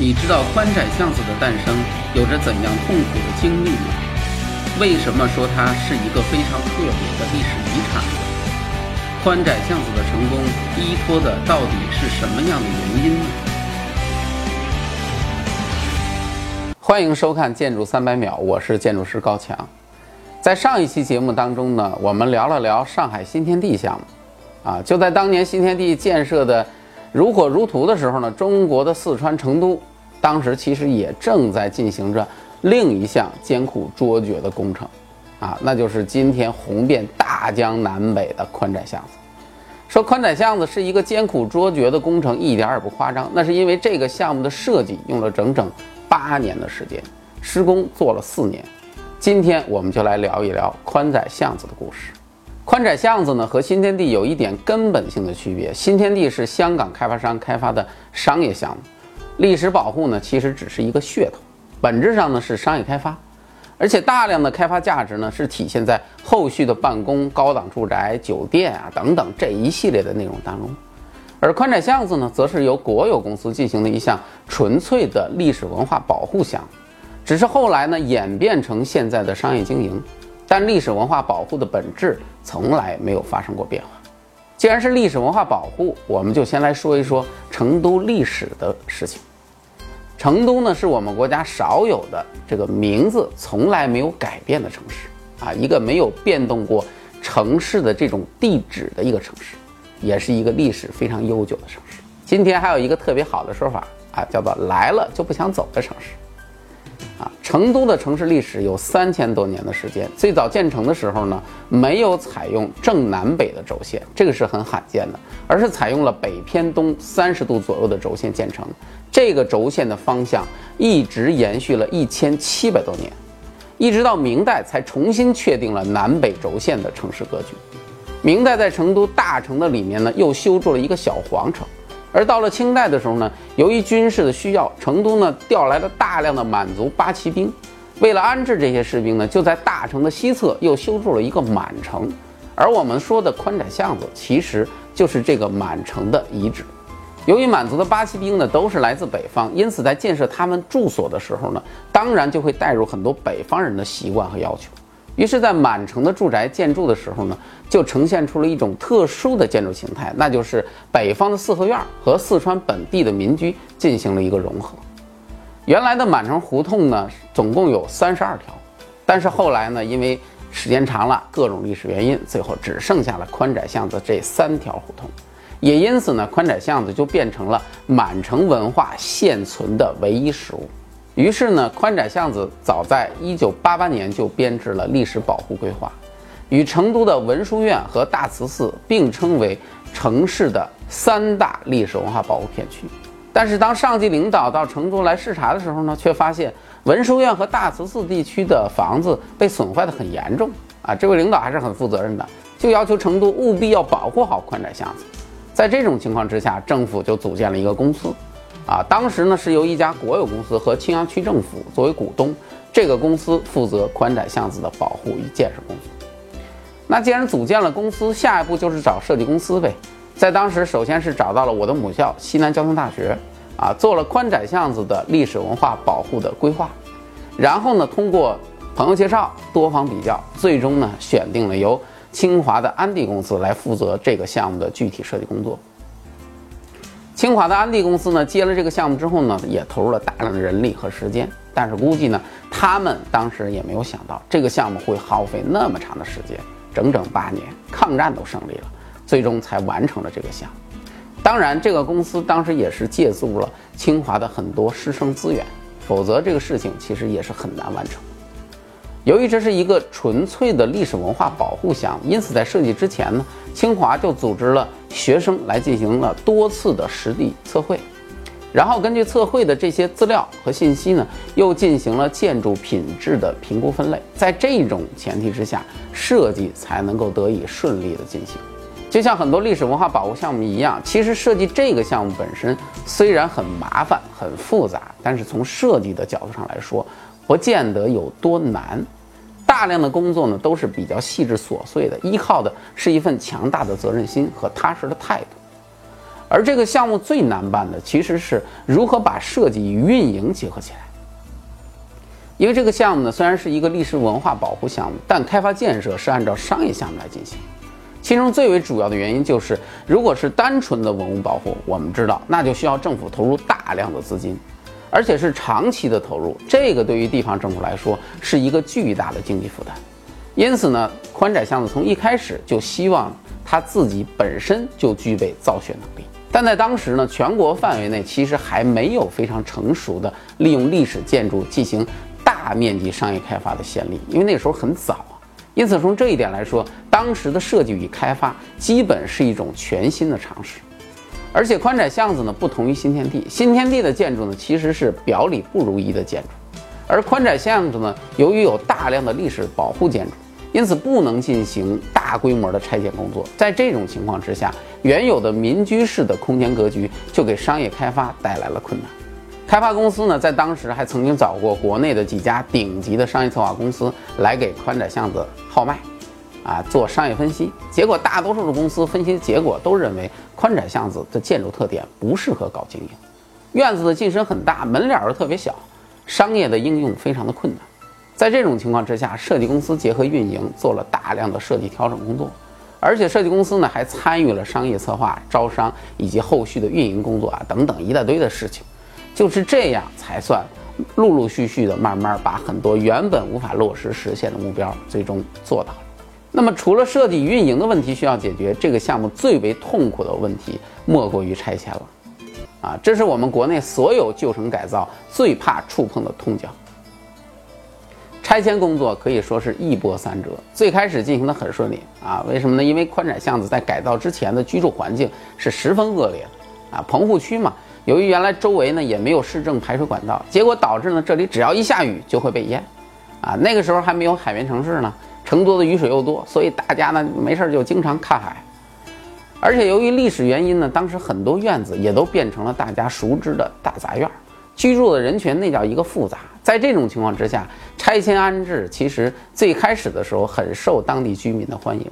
你知道宽窄巷子的诞生有着怎样痛苦的经历吗？为什么说它是一个非常特别的历史遗产呢？宽窄巷子的成功依托的到底是什么样的原因呢？欢迎收看《建筑三百秒》，我是建筑师高强。在上一期节目当中呢，我们聊了聊上海新天地项目，啊，就在当年新天地建设的如火如荼的时候呢，中国的四川成都。当时其实也正在进行着另一项艰苦卓绝的工程，啊，那就是今天红遍大江南北的宽窄巷子。说宽窄巷子是一个艰苦卓绝的工程，一点也不夸张。那是因为这个项目的设计用了整整八年的时间，施工做了四年。今天我们就来聊一聊宽窄巷子的故事。宽窄巷子呢和新天地有一点根本性的区别，新天地是香港开发商开发的商业项目。历史保护呢，其实只是一个噱头，本质上呢是商业开发，而且大量的开发价值呢是体现在后续的办公、高档住宅、酒店啊等等这一系列的内容当中。而宽窄巷子呢，则是由国有公司进行的一项纯粹的历史文化保护项目，只是后来呢演变成现在的商业经营，但历史文化保护的本质从来没有发生过变化。既然是历史文化保护，我们就先来说一说成都历史的事情。成都呢，是我们国家少有的这个名字从来没有改变的城市啊，一个没有变动过城市的这种地址的一个城市，也是一个历史非常悠久的城市。今天还有一个特别好的说法啊，叫做来了就不想走的城市。啊，成都的城市历史有三千多年的时间。最早建成的时候呢，没有采用正南北的轴线，这个是很罕见的，而是采用了北偏东三十度左右的轴线建成。这个轴线的方向一直延续了一千七百多年，一直到明代才重新确定了南北轴线的城市格局。明代在成都大城的里面呢，又修筑了一个小皇城。而到了清代的时候呢，由于军事的需要，成都呢调来了大量的满族八旗兵，为了安置这些士兵呢，就在大城的西侧又修筑了一个满城。而我们说的宽窄巷子，其实就是这个满城的遗址。由于满族的八旗兵呢都是来自北方，因此在建设他们住所的时候呢，当然就会带入很多北方人的习惯和要求。于是，在满城的住宅建筑的时候呢，就呈现出了一种特殊的建筑形态，那就是北方的四合院和四川本地的民居进行了一个融合。原来的满城胡同呢，总共有三十二条，但是后来呢，因为时间长了，各种历史原因，最后只剩下了宽窄巷子这三条胡同。也因此呢，宽窄巷子就变成了满城文化现存的唯一实物。于是呢，宽窄巷子早在一九八八年就编制了历史保护规划，与成都的文殊院和大慈寺并称为城市的三大历史文化保护片区。但是当上级领导到成都来视察的时候呢，却发现文殊院和大慈寺地区的房子被损坏的很严重啊！这位领导还是很负责任的，就要求成都务必要保护好宽窄巷子。在这种情况之下，政府就组建了一个公司。啊，当时呢是由一家国有公司和青羊区政府作为股东，这个公司负责宽窄巷子的保护与建设工作。那既然组建了公司，下一步就是找设计公司呗。在当时，首先是找到了我的母校西南交通大学，啊，做了宽窄巷子的历史文化保护的规划。然后呢，通过朋友介绍、多方比较，最终呢选定了由清华的安地公司来负责这个项目的具体设计工作。清华的安地公司呢，接了这个项目之后呢，也投入了大量的人力和时间，但是估计呢，他们当时也没有想到这个项目会耗费那么长的时间，整整八年，抗战都胜利了，最终才完成了这个项目。当然，这个公司当时也是借助了清华的很多师生资源，否则这个事情其实也是很难完成。由于这是一个纯粹的历史文化保护项目，因此在设计之前呢，清华就组织了学生来进行了多次的实地测绘，然后根据测绘的这些资料和信息呢，又进行了建筑品质的评估分类。在这种前提之下，设计才能够得以顺利的进行。就像很多历史文化保护项目一样，其实设计这个项目本身虽然很麻烦、很复杂，但是从设计的角度上来说，不见得有多难，大量的工作呢都是比较细致琐碎的，依靠的是一份强大的责任心和踏实的态度。而这个项目最难办的，其实是如何把设计与运营结合起来。因为这个项目呢，虽然是一个历史文化保护项目，但开发建设是按照商业项目来进行。其中最为主要的原因就是，如果是单纯的文物保护，我们知道那就需要政府投入大量的资金，而且是长期的投入，这个对于地方政府来说是一个巨大的经济负担。因此呢，宽窄巷子从一开始就希望它自己本身就具备造血能力。但在当时呢，全国范围内其实还没有非常成熟的利用历史建筑进行大面积商业开发的先例，因为那时候很早啊。因此，从这一点来说，当时的设计与开发基本是一种全新的尝试。而且，宽窄巷子呢，不同于新天地。新天地的建筑呢，其实是表里不如一的建筑，而宽窄巷子呢，由于有大量的历史保护建筑，因此不能进行大规模的拆迁工作。在这种情况之下，原有的民居式的空间格局就给商业开发带来了困难。开发公司呢，在当时还曾经找过国内的几家顶级的商业策划公司来给宽窄巷子号脉，啊，做商业分析。结果大多数的公司分析结果都认为宽窄巷子的建筑特点不适合搞经营，院子的进深很大，门脸儿特别小，商业的应用非常的困难。在这种情况之下，设计公司结合运营做了大量的设计调整工作，而且设计公司呢还参与了商业策划、招商以及后续的运营工作啊等等一大堆的事情。就是这样才算陆陆续续的慢慢把很多原本无法落实实现的目标最终做到了。那么除了设计运营的问题需要解决，这个项目最为痛苦的问题莫过于拆迁了。啊，这是我们国内所有旧城改造最怕触碰的痛脚。拆迁工作可以说是一波三折，最开始进行的很顺利啊，为什么呢？因为宽窄巷子在改造之前的居住环境是十分恶劣的啊，棚户区嘛。由于原来周围呢也没有市政排水管道，结果导致呢这里只要一下雨就会被淹，啊那个时候还没有海绵城市呢，成都的雨水又多，所以大家呢没事就经常看海。而且由于历史原因呢，当时很多院子也都变成了大家熟知的大杂院，居住的人群那叫一个复杂。在这种情况之下，拆迁安置其实最开始的时候很受当地居民的欢迎，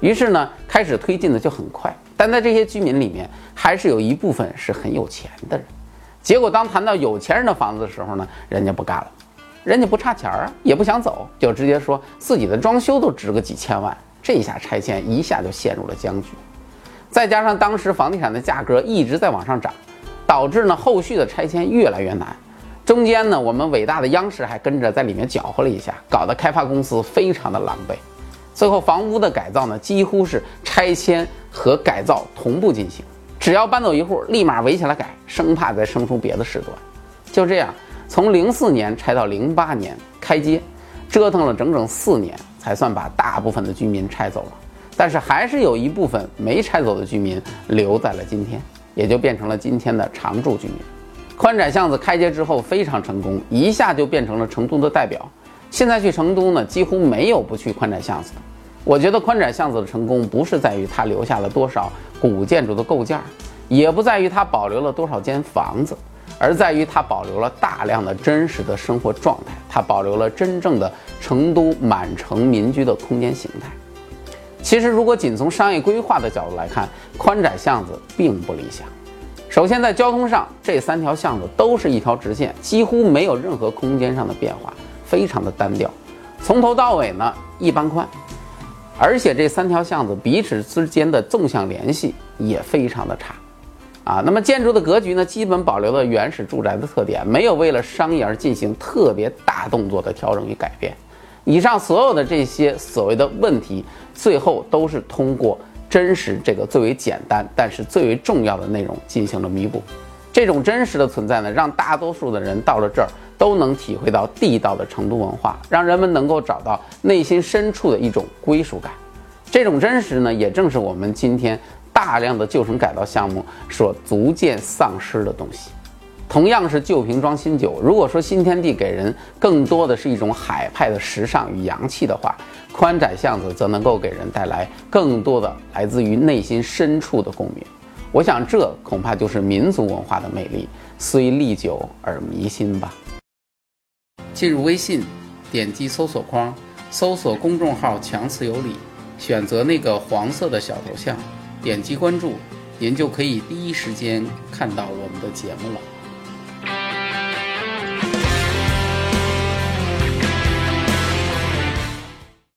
于是呢开始推进的就很快。但在这些居民里面，还是有一部分是很有钱的人。结果当谈到有钱人的房子的时候呢，人家不干了，人家不差钱儿啊，也不想走，就直接说自己的装修都值个几千万。这下拆迁一下就陷入了僵局。再加上当时房地产的价格一直在往上涨，导致呢后续的拆迁越来越难。中间呢，我们伟大的央视还跟着在里面搅和了一下，搞得开发公司非常的狼狈。最后，房屋的改造呢，几乎是拆迁和改造同步进行。只要搬走一户，立马围起来改，生怕再生出别的事端。就这样，从零四年拆到零八年开街，折腾了整整四年，才算把大部分的居民拆走了。但是，还是有一部分没拆走的居民留在了今天，也就变成了今天的常住居民。宽窄巷子开街之后非常成功，一下就变成了成都的代表。现在去成都呢，几乎没有不去宽窄巷子的。我觉得宽窄巷子的成功不是在于它留下了多少古建筑的构件，也不在于它保留了多少间房子，而在于它保留了大量的真实的生活状态，它保留了真正的成都满城民居的空间形态。其实，如果仅从商业规划的角度来看，宽窄巷子并不理想。首先，在交通上，这三条巷子都是一条直线，几乎没有任何空间上的变化，非常的单调。从头到尾呢，一般宽。而且这三条巷子彼此之间的纵向联系也非常的差，啊，那么建筑的格局呢，基本保留了原始住宅的特点，没有为了商业而进行特别大动作的调整与改变。以上所有的这些所谓的问题，最后都是通过真实这个最为简单但是最为重要的内容进行了弥补。这种真实的存在呢，让大多数的人到了这儿。都能体会到地道的成都文化，让人们能够找到内心深处的一种归属感。这种真实呢，也正是我们今天大量的旧城改造项目所逐渐丧失的东西。同样是旧瓶装新酒，如果说新天地给人更多的是一种海派的时尚与洋气的话，宽窄巷子则能够给人带来更多的来自于内心深处的共鸣。我想，这恐怕就是民族文化的魅力，虽历久而弥新吧。进入微信，点击搜索框，搜索公众号“强词有理”，选择那个黄色的小头像，点击关注，您就可以第一时间看到我们的节目了。